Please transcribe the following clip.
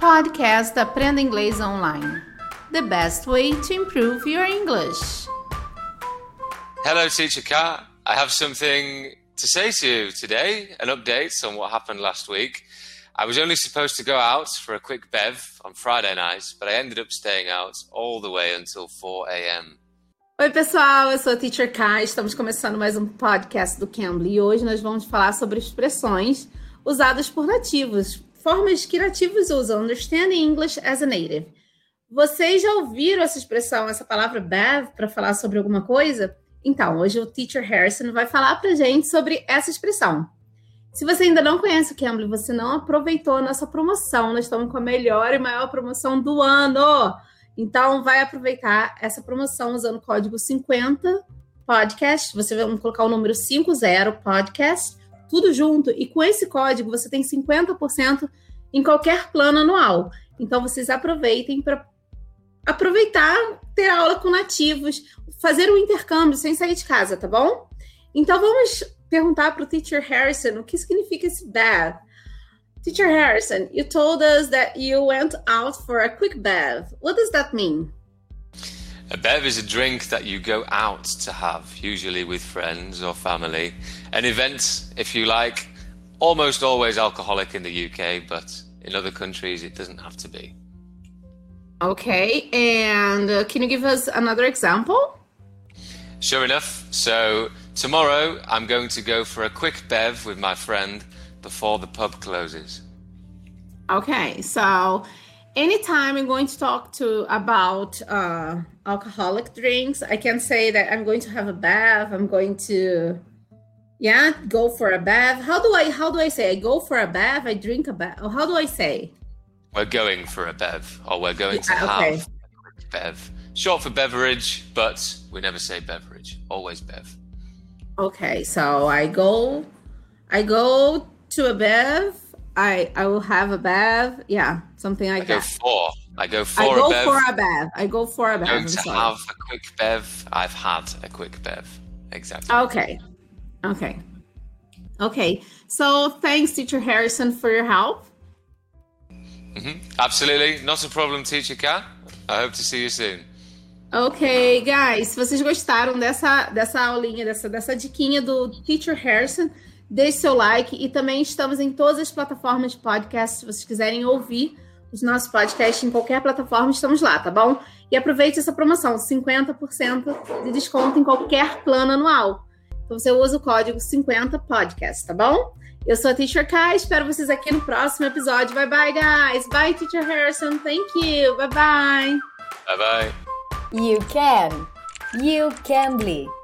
Podcast Aprenda Inglês Online. The best way to improve your English. Hello, Teacher Kat. I have something to say to you today an update on what happened last week. I was only supposed to go out for a quick bev on Friday night, but I ended up staying out all the way until 4 a.m. Oi, pessoal, eu sou a Teacher Kai. Estamos começando mais um podcast do Cambly e hoje nós vamos falar sobre expressões usadas por nativos, formas que nativos usam, understanding English as a native. Vocês já ouviram essa expressão, essa palavra bev, para falar sobre alguma coisa? Então, hoje o Teacher Harrison vai falar para gente sobre essa expressão. Se você ainda não conhece o Cambly, você não aproveitou a nossa promoção, nós estamos com a melhor e maior promoção do ano. Então, vai aproveitar essa promoção usando o código 50 podcast. Você vai colocar o número 50 podcast, tudo junto. E com esse código, você tem 50% em qualquer plano anual. Então, vocês aproveitem para aproveitar ter aula com nativos, fazer um intercâmbio sem sair de casa, tá bom? Então, vamos perguntar para o Teacher Harrison o que significa esse bad. Teacher Harrison, you told us that you went out for a quick bev. What does that mean? A bev is a drink that you go out to have, usually with friends or family. An event, if you like, almost always alcoholic in the UK, but in other countries it doesn't have to be. Okay, and uh, can you give us another example? Sure enough. So, tomorrow I'm going to go for a quick bev with my friend before the pub closes. Okay, so anytime I'm going to talk to about uh, alcoholic drinks, I can say that I'm going to have a bath. I'm going to, yeah, go for a bath. How do I? How do I say? I go for a bath. I drink a bath. How do I say? We're going for a bev, or we're going to Yeah, have a bev. Short for beverage, but we never say beverage. Always bev. Okay, so I go, I go to a bath. I I will have a bath. Yeah, something like I go that. for. I go for I a go bev. for a bath. I go for a going I'm to sorry. have a quick bev. I've had a quick bev. Exactly. Okay. Okay. Okay. So thanks, Teacher Harrison, for your help. hmm Absolutely. Not a problem, teacher Kat. I hope to see you soon. Ok, guys, vocês gostaram dessa, dessa aulinha, dessa, dessa diquinha do Teacher Harrison, deixe seu like e também estamos em todas as plataformas de podcast. Se vocês quiserem ouvir os nossos podcasts em qualquer plataforma, estamos lá, tá bom? E aproveite essa promoção, 50% de desconto em qualquer plano anual. Então você usa o código 50podcast, tá bom? Eu sou a Teacher Kai, espero vocês aqui no próximo episódio. Bye bye, guys. Bye, Teacher Harrison. Thank you. Bye bye. Bye bye. You can. You can be.